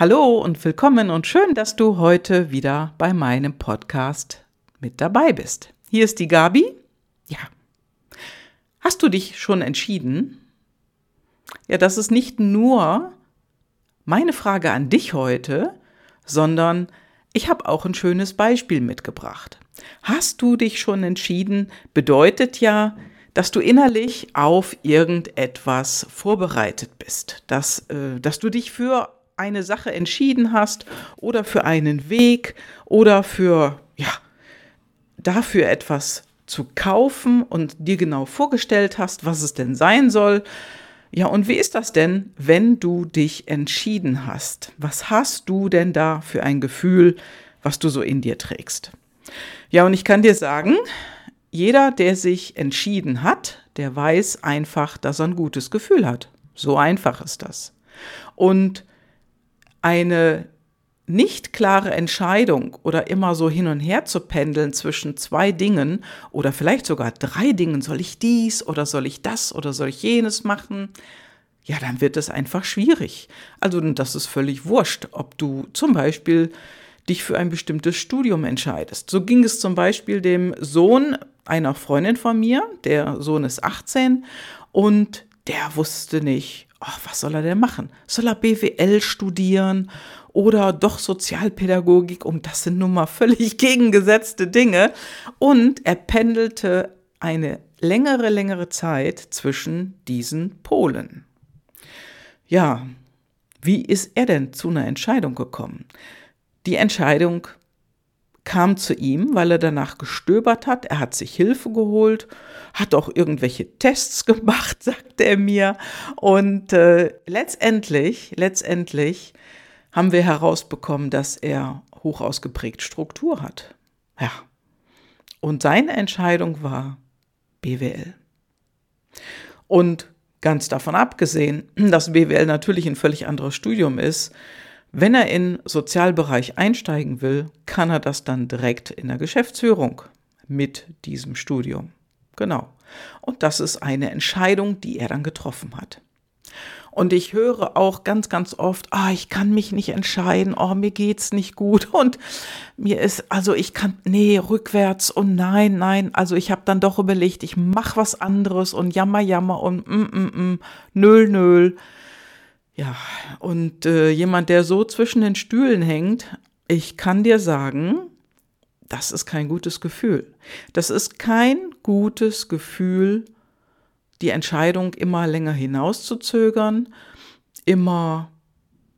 Hallo und willkommen und schön, dass du heute wieder bei meinem Podcast mit dabei bist. Hier ist die Gabi. Ja. Hast du dich schon entschieden? Ja, das ist nicht nur meine Frage an dich heute, sondern ich habe auch ein schönes Beispiel mitgebracht. Hast du dich schon entschieden, bedeutet ja, dass du innerlich auf irgendetwas vorbereitet bist, dass, äh, dass du dich für eine Sache entschieden hast oder für einen Weg oder für, ja, dafür etwas zu kaufen und dir genau vorgestellt hast, was es denn sein soll. Ja, und wie ist das denn, wenn du dich entschieden hast? Was hast du denn da für ein Gefühl, was du so in dir trägst? Ja, und ich kann dir sagen, jeder, der sich entschieden hat, der weiß einfach, dass er ein gutes Gefühl hat. So einfach ist das. Und eine nicht klare Entscheidung oder immer so hin und her zu pendeln zwischen zwei Dingen oder vielleicht sogar drei Dingen, soll ich dies oder soll ich das oder soll ich jenes machen, ja, dann wird es einfach schwierig. Also das ist völlig wurscht, ob du zum Beispiel dich für ein bestimmtes Studium entscheidest. So ging es zum Beispiel dem Sohn einer Freundin von mir, der Sohn ist 18 und der wusste nicht, ach, was soll er denn machen? Soll er BWL studieren oder doch Sozialpädagogik? Und das sind nun mal völlig gegengesetzte Dinge. Und er pendelte eine längere, längere Zeit zwischen diesen Polen. Ja, wie ist er denn zu einer Entscheidung gekommen? Die Entscheidung kam zu ihm, weil er danach gestöbert hat. Er hat sich Hilfe geholt, hat auch irgendwelche Tests gemacht, sagte er mir. Und äh, letztendlich, letztendlich haben wir herausbekommen, dass er hoch ausgeprägt Struktur hat. Ja. Und seine Entscheidung war BWL. Und ganz davon abgesehen, dass BWL natürlich ein völlig anderes Studium ist, wenn er in Sozialbereich einsteigen will, kann er das dann direkt in der Geschäftsführung mit diesem Studium. Genau. Und das ist eine Entscheidung, die er dann getroffen hat. Und ich höre auch ganz, ganz oft, ah, ich kann mich nicht entscheiden, oh, mir geht's nicht gut und mir ist, also ich kann, nee, rückwärts und nein, nein, also ich habe dann doch überlegt, ich mache was anderes und jammer, jammer und mm, mm, mm, nöl, nöl. Ja, und äh, jemand, der so zwischen den Stühlen hängt, ich kann dir sagen, das ist kein gutes Gefühl. Das ist kein gutes Gefühl, die Entscheidung immer länger hinauszuzögern, immer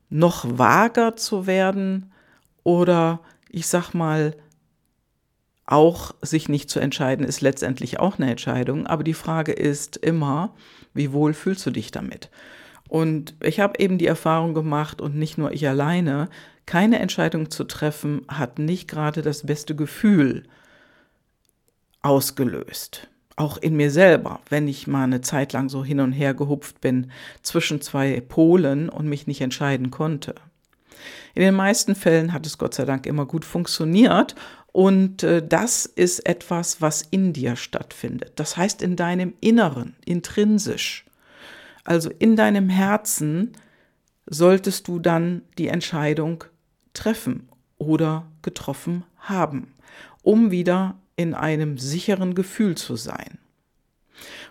noch vager zu werden oder ich sag mal, auch sich nicht zu entscheiden, ist letztendlich auch eine Entscheidung. Aber die Frage ist immer, wie wohl fühlst du dich damit? Und ich habe eben die Erfahrung gemacht, und nicht nur ich alleine, keine Entscheidung zu treffen, hat nicht gerade das beste Gefühl ausgelöst. Auch in mir selber, wenn ich mal eine Zeit lang so hin und her gehupft bin zwischen zwei Polen und mich nicht entscheiden konnte. In den meisten Fällen hat es Gott sei Dank immer gut funktioniert und äh, das ist etwas, was in dir stattfindet. Das heißt in deinem Inneren, intrinsisch. Also in deinem Herzen solltest du dann die Entscheidung treffen oder getroffen haben, um wieder in einem sicheren Gefühl zu sein.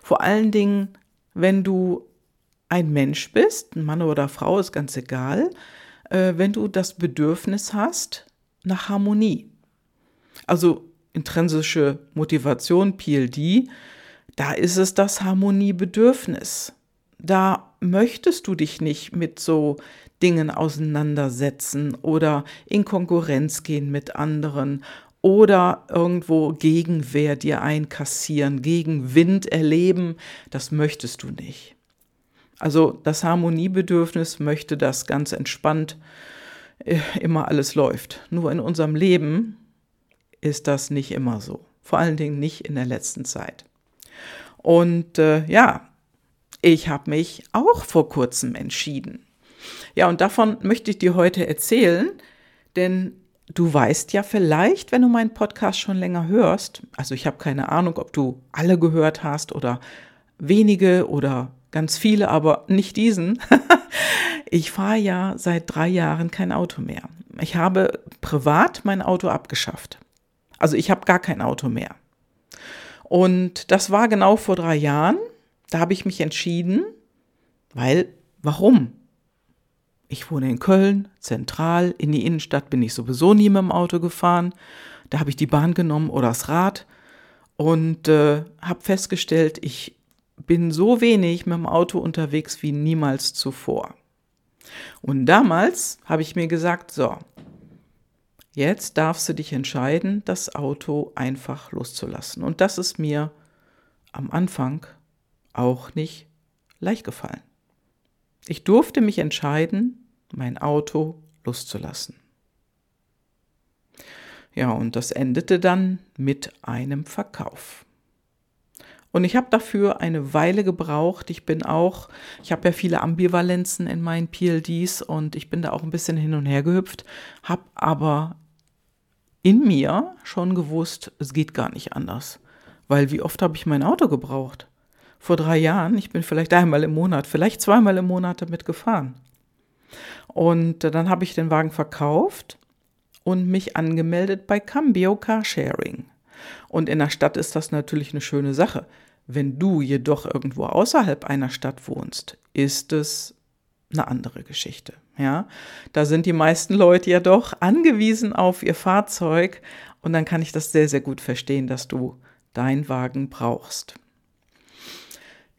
Vor allen Dingen, wenn du ein Mensch bist, ein Mann oder Frau, ist ganz egal, äh, wenn du das Bedürfnis hast nach Harmonie. Also intrinsische Motivation, PLD, da ist es das Harmoniebedürfnis da möchtest du dich nicht mit so Dingen auseinandersetzen oder in Konkurrenz gehen mit anderen oder irgendwo Gegenwehr dir einkassieren, Gegenwind erleben, das möchtest du nicht. Also das Harmoniebedürfnis möchte, dass ganz entspannt äh, immer alles läuft. Nur in unserem Leben ist das nicht immer so. Vor allen Dingen nicht in der letzten Zeit. Und äh, ja, ich habe mich auch vor kurzem entschieden. Ja, und davon möchte ich dir heute erzählen, denn du weißt ja vielleicht, wenn du meinen Podcast schon länger hörst, also ich habe keine Ahnung, ob du alle gehört hast oder wenige oder ganz viele, aber nicht diesen. Ich fahre ja seit drei Jahren kein Auto mehr. Ich habe privat mein Auto abgeschafft. Also ich habe gar kein Auto mehr. Und das war genau vor drei Jahren. Da habe ich mich entschieden, weil, warum? Ich wohne in Köln, zentral, in die Innenstadt bin ich sowieso nie mit dem Auto gefahren. Da habe ich die Bahn genommen oder das Rad und äh, habe festgestellt, ich bin so wenig mit dem Auto unterwegs wie niemals zuvor. Und damals habe ich mir gesagt, so, jetzt darfst du dich entscheiden, das Auto einfach loszulassen. Und das ist mir am Anfang auch nicht leicht gefallen. Ich durfte mich entscheiden, mein Auto loszulassen. Ja, und das endete dann mit einem Verkauf. Und ich habe dafür eine Weile gebraucht. Ich bin auch, ich habe ja viele Ambivalenzen in meinen PLDs und ich bin da auch ein bisschen hin und her gehüpft, habe aber in mir schon gewusst, es geht gar nicht anders. Weil wie oft habe ich mein Auto gebraucht? Vor drei Jahren, ich bin vielleicht einmal im Monat, vielleicht zweimal im Monat damit gefahren. Und dann habe ich den Wagen verkauft und mich angemeldet bei Cambio Carsharing. Und in der Stadt ist das natürlich eine schöne Sache. Wenn du jedoch irgendwo außerhalb einer Stadt wohnst, ist es eine andere Geschichte. Ja, da sind die meisten Leute ja doch angewiesen auf ihr Fahrzeug und dann kann ich das sehr, sehr gut verstehen, dass du deinen Wagen brauchst.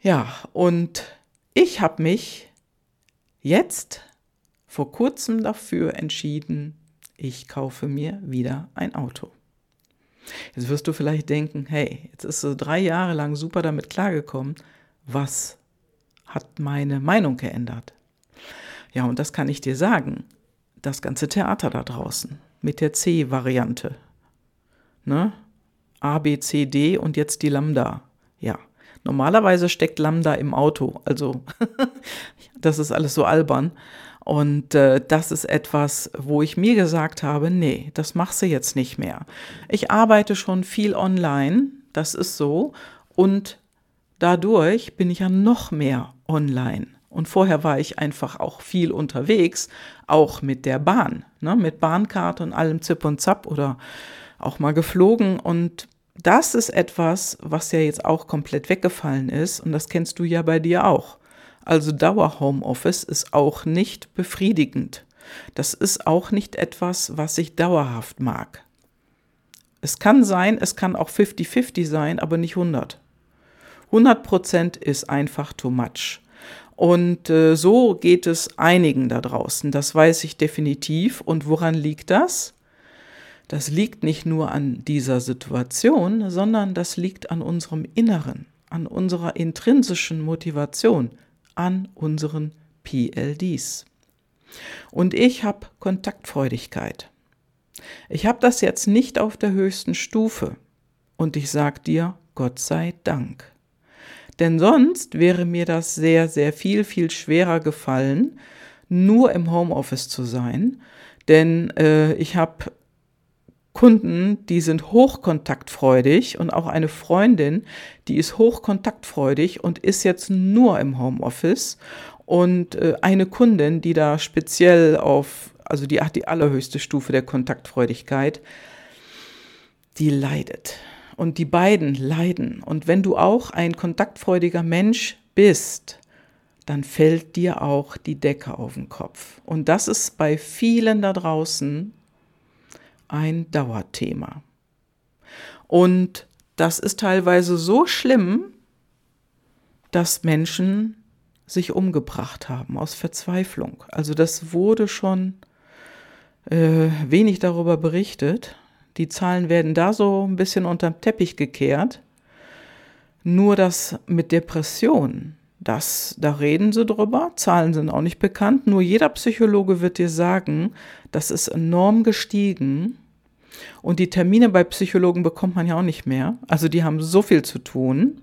Ja, und ich habe mich jetzt vor kurzem dafür entschieden, ich kaufe mir wieder ein Auto. Jetzt wirst du vielleicht denken, hey, jetzt ist so drei Jahre lang super damit klargekommen. Was hat meine Meinung geändert? Ja, und das kann ich dir sagen. Das ganze Theater da draußen mit der C-Variante. Ne? A, B, C, D und jetzt die Lambda. Ja, normalerweise steckt Lambda im Auto. Also, das ist alles so albern. Und äh, das ist etwas, wo ich mir gesagt habe, nee, das machst du jetzt nicht mehr. Ich arbeite schon viel online, das ist so. Und dadurch bin ich ja noch mehr online. Und vorher war ich einfach auch viel unterwegs, auch mit der Bahn, ne, mit Bahnkarte und allem Zip und Zap oder auch mal geflogen. Und das ist etwas, was ja jetzt auch komplett weggefallen ist. Und das kennst du ja bei dir auch. Also Dauer-Homeoffice ist auch nicht befriedigend. Das ist auch nicht etwas, was ich dauerhaft mag. Es kann sein, es kann auch 50-50 sein, aber nicht 100. 100 Prozent ist einfach too much. Und äh, so geht es einigen da draußen, das weiß ich definitiv. Und woran liegt das? Das liegt nicht nur an dieser Situation, sondern das liegt an unserem Inneren, an unserer intrinsischen Motivation, an unseren PLDs. Und ich habe Kontaktfreudigkeit. Ich habe das jetzt nicht auf der höchsten Stufe. Und ich sage dir, Gott sei Dank. Denn sonst wäre mir das sehr, sehr viel, viel schwerer gefallen, nur im Homeoffice zu sein. Denn äh, ich habe Kunden, die sind hochkontaktfreudig und auch eine Freundin, die ist hochkontaktfreudig und ist jetzt nur im Homeoffice. Und äh, eine Kundin, die da speziell auf, also die hat die allerhöchste Stufe der Kontaktfreudigkeit, die leidet. Und die beiden leiden. Und wenn du auch ein kontaktfreudiger Mensch bist, dann fällt dir auch die Decke auf den Kopf. Und das ist bei vielen da draußen ein Dauerthema. Und das ist teilweise so schlimm, dass Menschen sich umgebracht haben aus Verzweiflung. Also das wurde schon äh, wenig darüber berichtet. Die Zahlen werden da so ein bisschen unterm Teppich gekehrt. Nur das mit Depressionen, das, da reden sie drüber, Zahlen sind auch nicht bekannt, nur jeder Psychologe wird dir sagen, das ist enorm gestiegen und die Termine bei Psychologen bekommt man ja auch nicht mehr. Also die haben so viel zu tun.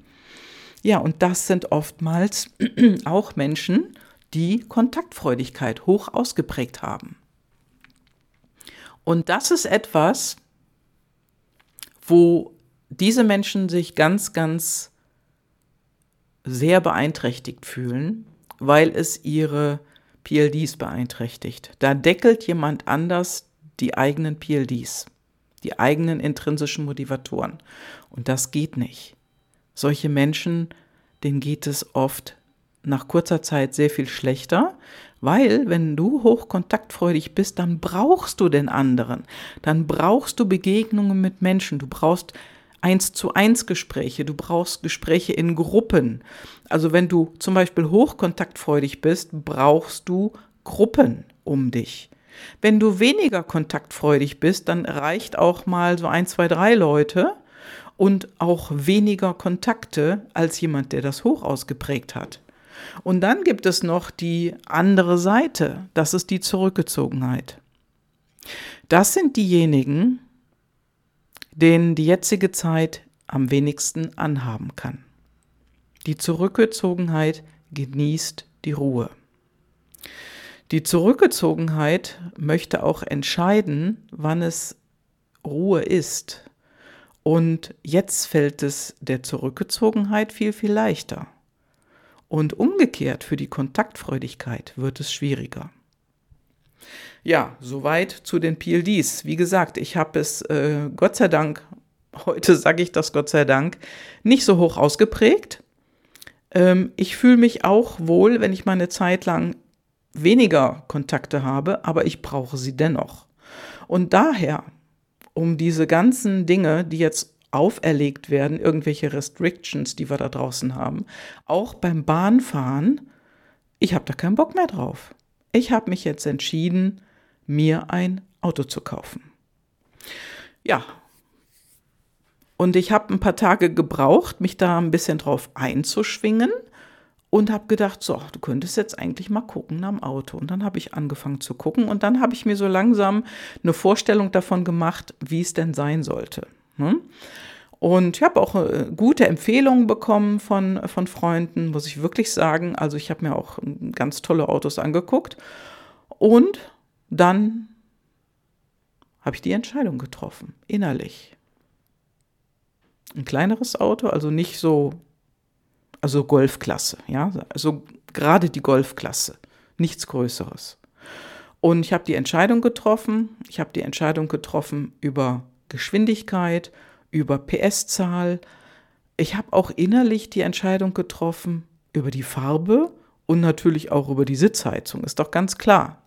Ja, und das sind oftmals auch Menschen, die Kontaktfreudigkeit hoch ausgeprägt haben. Und das ist etwas, wo diese Menschen sich ganz, ganz sehr beeinträchtigt fühlen, weil es ihre PLDs beeinträchtigt. Da deckelt jemand anders die eigenen PLDs, die eigenen intrinsischen Motivatoren. Und das geht nicht. Solche Menschen, denen geht es oft nach kurzer Zeit sehr viel schlechter, weil wenn du hochkontaktfreudig bist, dann brauchst du den anderen, dann brauchst du Begegnungen mit Menschen, du brauchst eins zu eins Gespräche, du brauchst Gespräche in Gruppen. Also wenn du zum Beispiel hochkontaktfreudig bist, brauchst du Gruppen um dich. Wenn du weniger kontaktfreudig bist, dann reicht auch mal so ein, zwei, drei Leute und auch weniger Kontakte als jemand, der das hoch ausgeprägt hat. Und dann gibt es noch die andere Seite, das ist die Zurückgezogenheit. Das sind diejenigen, denen die jetzige Zeit am wenigsten anhaben kann. Die Zurückgezogenheit genießt die Ruhe. Die Zurückgezogenheit möchte auch entscheiden, wann es Ruhe ist. Und jetzt fällt es der Zurückgezogenheit viel, viel leichter. Und umgekehrt für die Kontaktfreudigkeit wird es schwieriger. Ja, soweit zu den PLDs. Wie gesagt, ich habe es äh, Gott sei Dank, heute sage ich das Gott sei Dank, nicht so hoch ausgeprägt. Ähm, ich fühle mich auch wohl, wenn ich mal eine Zeit lang weniger Kontakte habe, aber ich brauche sie dennoch. Und daher, um diese ganzen Dinge, die jetzt auferlegt werden, irgendwelche Restrictions, die wir da draußen haben, auch beim Bahnfahren, ich habe da keinen Bock mehr drauf. Ich habe mich jetzt entschieden, mir ein Auto zu kaufen. Ja. Und ich habe ein paar Tage gebraucht, mich da ein bisschen drauf einzuschwingen und habe gedacht, so, du könntest jetzt eigentlich mal gucken dem Auto. Und dann habe ich angefangen zu gucken und dann habe ich mir so langsam eine Vorstellung davon gemacht, wie es denn sein sollte. Hm? Und ich habe auch äh, gute Empfehlungen bekommen von, von Freunden, muss ich wirklich sagen. Also ich habe mir auch hm, ganz tolle Autos angeguckt. Und dann habe ich die Entscheidung getroffen, innerlich. Ein kleineres Auto, also nicht so, also Golfklasse, ja, also gerade die Golfklasse, nichts Größeres. Und ich habe die Entscheidung getroffen, ich habe die Entscheidung getroffen über Geschwindigkeit, über PS-Zahl. Ich habe auch innerlich die Entscheidung getroffen über die Farbe und natürlich auch über die Sitzheizung, ist doch ganz klar.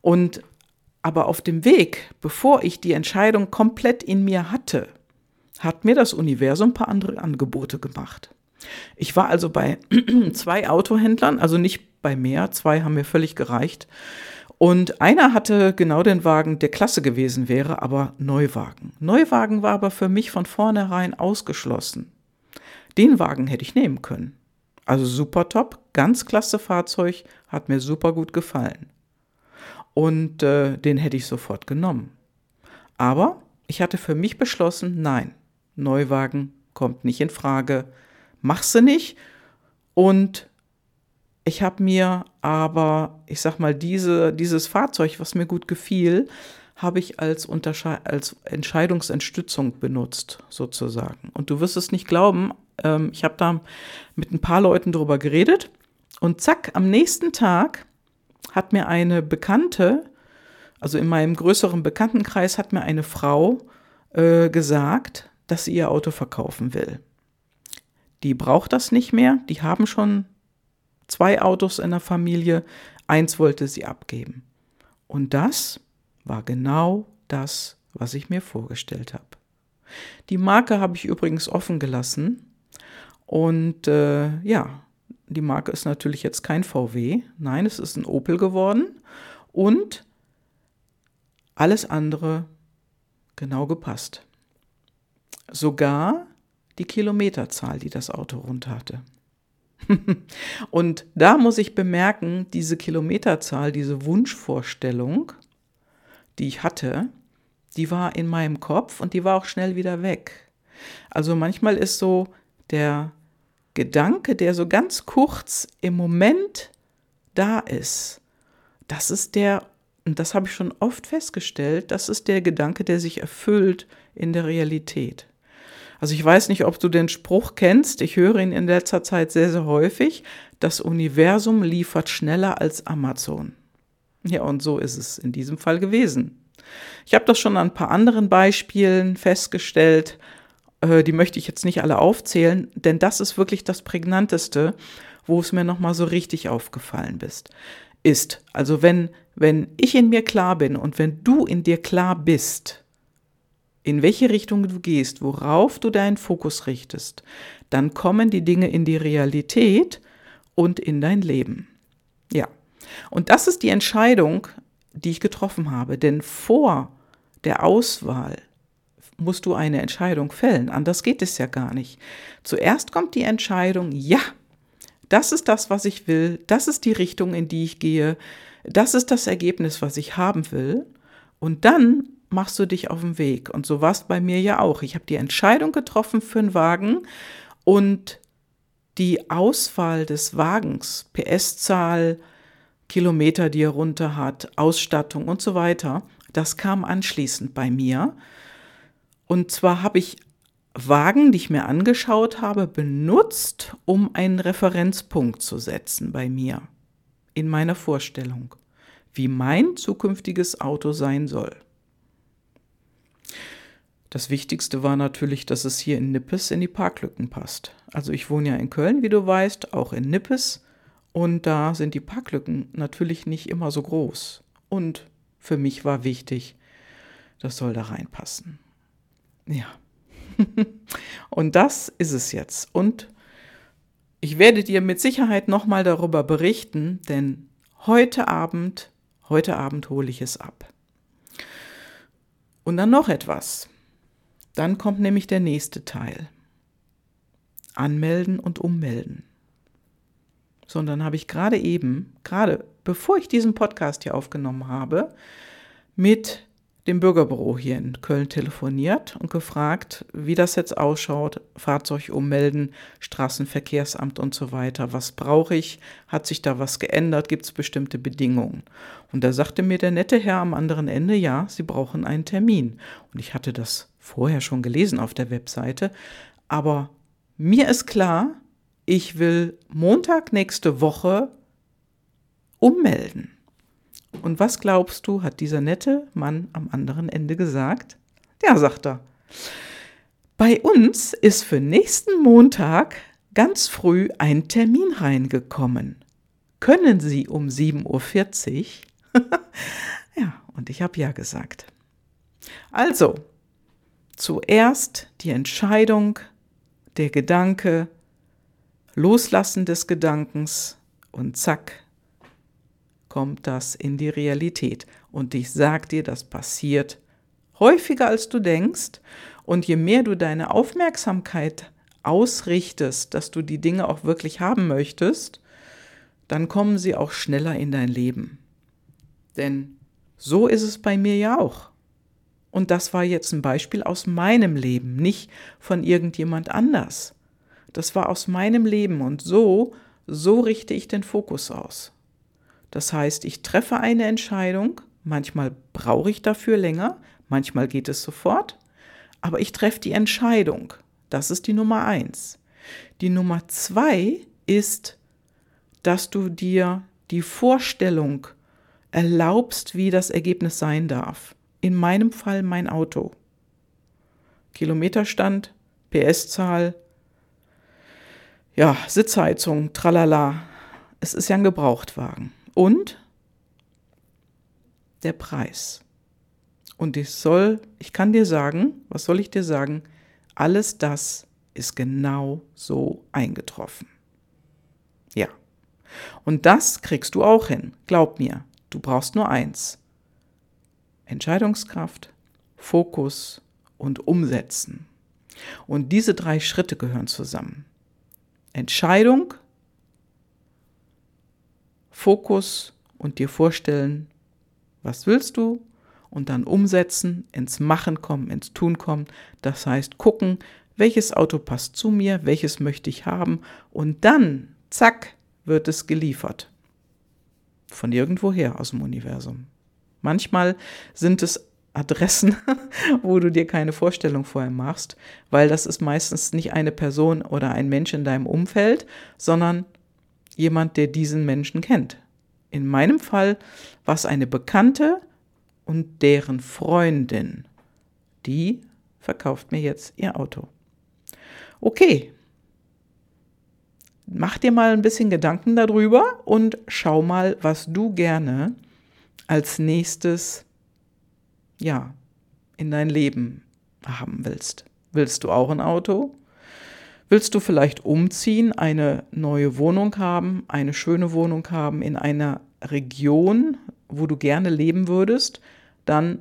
Und aber auf dem Weg, bevor ich die Entscheidung komplett in mir hatte, hat mir das Universum ein paar andere Angebote gemacht. Ich war also bei zwei Autohändlern, also nicht bei mehr, zwei haben mir völlig gereicht. Und einer hatte genau den Wagen, der klasse gewesen wäre, aber Neuwagen. Neuwagen war aber für mich von vornherein ausgeschlossen. Den Wagen hätte ich nehmen können. Also super top, ganz klasse Fahrzeug, hat mir super gut gefallen. Und äh, den hätte ich sofort genommen. Aber ich hatte für mich beschlossen, nein, Neuwagen kommt nicht in Frage, mach sie nicht. Und ich habe mir aber, ich sag mal, diese, dieses Fahrzeug, was mir gut gefiel, habe ich als, als Entscheidungsentstützung benutzt, sozusagen. Und du wirst es nicht glauben, ähm, ich habe da mit ein paar Leuten drüber geredet und zack, am nächsten Tag hat mir eine Bekannte, also in meinem größeren Bekanntenkreis, hat mir eine Frau äh, gesagt, dass sie ihr Auto verkaufen will. Die braucht das nicht mehr, die haben schon zwei Autos in der Familie, eins wollte sie abgeben. Und das war genau das, was ich mir vorgestellt habe. Die Marke habe ich übrigens offen gelassen. Und äh, ja, die Marke ist natürlich jetzt kein VW. Nein, es ist ein Opel geworden. Und alles andere genau gepasst. Sogar die Kilometerzahl, die das Auto rund hatte. und da muss ich bemerken, diese Kilometerzahl, diese Wunschvorstellung, die ich hatte, die war in meinem Kopf und die war auch schnell wieder weg. Also manchmal ist so der Gedanke, der so ganz kurz im Moment da ist, das ist der, und das habe ich schon oft festgestellt, das ist der Gedanke, der sich erfüllt in der Realität. Also ich weiß nicht, ob du den Spruch kennst, ich höre ihn in letzter Zeit sehr, sehr häufig, das Universum liefert schneller als Amazon. Ja, und so ist es in diesem Fall gewesen. Ich habe das schon an ein paar anderen Beispielen festgestellt, äh, die möchte ich jetzt nicht alle aufzählen, denn das ist wirklich das prägnanteste, wo es mir nochmal so richtig aufgefallen bist, ist. Also wenn, wenn ich in mir klar bin und wenn du in dir klar bist, in welche Richtung du gehst, worauf du deinen Fokus richtest, dann kommen die Dinge in die Realität und in dein Leben. Ja. Und das ist die Entscheidung, die ich getroffen habe. Denn vor der Auswahl musst du eine Entscheidung fällen. Anders geht es ja gar nicht. Zuerst kommt die Entscheidung, ja, das ist das, was ich will, das ist die Richtung, in die ich gehe, das ist das Ergebnis, was ich haben will. Und dann machst du dich auf den Weg. Und so war es bei mir ja auch. Ich habe die Entscheidung getroffen für einen Wagen und die Auswahl des Wagens, PS-Zahl, Kilometer, die er runter hat, Ausstattung und so weiter, das kam anschließend bei mir. Und zwar habe ich Wagen, die ich mir angeschaut habe, benutzt, um einen Referenzpunkt zu setzen bei mir in meiner Vorstellung, wie mein zukünftiges Auto sein soll. Das Wichtigste war natürlich, dass es hier in Nippes in die Parklücken passt. Also ich wohne ja in Köln, wie du weißt, auch in Nippes. Und da sind die Parklücken natürlich nicht immer so groß. Und für mich war wichtig, das soll da reinpassen. Ja. und das ist es jetzt. Und ich werde dir mit Sicherheit nochmal darüber berichten, denn heute Abend, heute Abend hole ich es ab. Und dann noch etwas. Dann kommt nämlich der nächste Teil. Anmelden und ummelden. Sondern habe ich gerade eben, gerade bevor ich diesen Podcast hier aufgenommen habe, mit dem Bürgerbüro hier in Köln telefoniert und gefragt, wie das jetzt ausschaut, Fahrzeug ummelden, Straßenverkehrsamt und so weiter. Was brauche ich? Hat sich da was geändert? Gibt es bestimmte Bedingungen? Und da sagte mir der nette Herr am anderen Ende, ja, Sie brauchen einen Termin. Und ich hatte das vorher schon gelesen auf der Webseite, aber mir ist klar, ich will Montag nächste Woche ummelden. Und was glaubst du, hat dieser nette Mann am anderen Ende gesagt? Ja, sagt er. Bei uns ist für nächsten Montag ganz früh ein Termin reingekommen. Können Sie um 7.40 Uhr? ja, und ich habe ja gesagt. Also, zuerst die Entscheidung, der Gedanke, Loslassen des Gedankens und zack, kommt das in die Realität. Und ich sag dir, das passiert häufiger als du denkst. Und je mehr du deine Aufmerksamkeit ausrichtest, dass du die Dinge auch wirklich haben möchtest, dann kommen sie auch schneller in dein Leben. Denn so ist es bei mir ja auch. Und das war jetzt ein Beispiel aus meinem Leben, nicht von irgendjemand anders. Das war aus meinem Leben und so, so richte ich den Fokus aus. Das heißt, ich treffe eine Entscheidung, manchmal brauche ich dafür länger, manchmal geht es sofort, aber ich treffe die Entscheidung. Das ist die Nummer eins. Die Nummer zwei ist, dass du dir die Vorstellung erlaubst, wie das Ergebnis sein darf. In meinem Fall mein Auto. Kilometerstand, PS-Zahl, ja, Sitzheizung, tralala. Es ist ja ein Gebrauchtwagen und der Preis. Und ich soll, ich kann dir sagen, was soll ich dir sagen? Alles das ist genau so eingetroffen. Ja. Und das kriegst du auch hin. Glaub mir, du brauchst nur eins. Entscheidungskraft, Fokus und Umsetzen. Und diese drei Schritte gehören zusammen. Entscheidung, Fokus und dir vorstellen, was willst du und dann umsetzen, ins Machen kommen, ins Tun kommen. Das heißt, gucken, welches Auto passt zu mir, welches möchte ich haben und dann, zack, wird es geliefert. Von irgendwoher aus dem Universum. Manchmal sind es Adressen, wo du dir keine Vorstellung vorher machst, weil das ist meistens nicht eine Person oder ein Mensch in deinem Umfeld, sondern jemand, der diesen Menschen kennt. In meinem Fall war es eine Bekannte und deren Freundin. Die verkauft mir jetzt ihr Auto. Okay. Mach dir mal ein bisschen Gedanken darüber und schau mal, was du gerne als nächstes ja, in dein Leben haben willst. Willst du auch ein Auto? Willst du vielleicht umziehen, eine neue Wohnung haben, eine schöne Wohnung haben in einer Region, wo du gerne leben würdest? Dann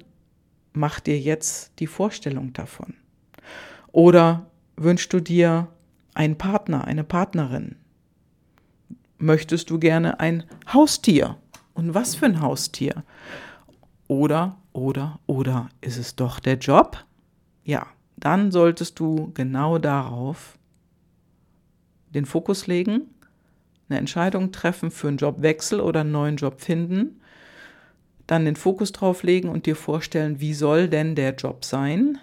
mach dir jetzt die Vorstellung davon. Oder wünschst du dir einen Partner, eine Partnerin? Möchtest du gerne ein Haustier? Und was für ein Haustier? Oder, oder, oder ist es doch der Job? Ja, dann solltest du genau darauf den Fokus legen, eine Entscheidung treffen für einen Jobwechsel oder einen neuen Job finden, dann den Fokus drauf legen und dir vorstellen, wie soll denn der Job sein,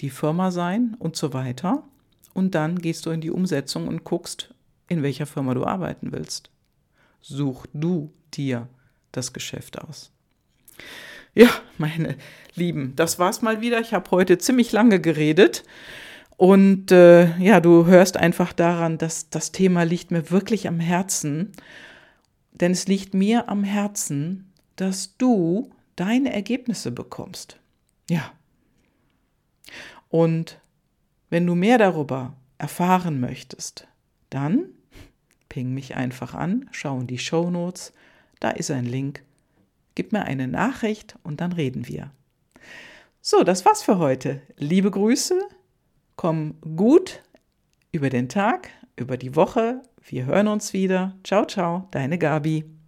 die Firma sein und so weiter. Und dann gehst du in die Umsetzung und guckst, in welcher Firma du arbeiten willst. Such du dir das Geschäft aus. Ja, meine Lieben, das war's mal wieder. Ich habe heute ziemlich lange geredet. Und äh, ja, du hörst einfach daran, dass das Thema liegt mir wirklich am Herzen. Denn es liegt mir am Herzen, dass du deine Ergebnisse bekommst. Ja. Und wenn du mehr darüber erfahren möchtest, dann ping mich einfach an, schau in die Show Notes, da ist ein Link. Gib mir eine Nachricht und dann reden wir. So, das war's für heute. Liebe Grüße, Komm gut über den Tag, über die Woche. Wir hören uns wieder. Ciao, ciao, deine Gabi.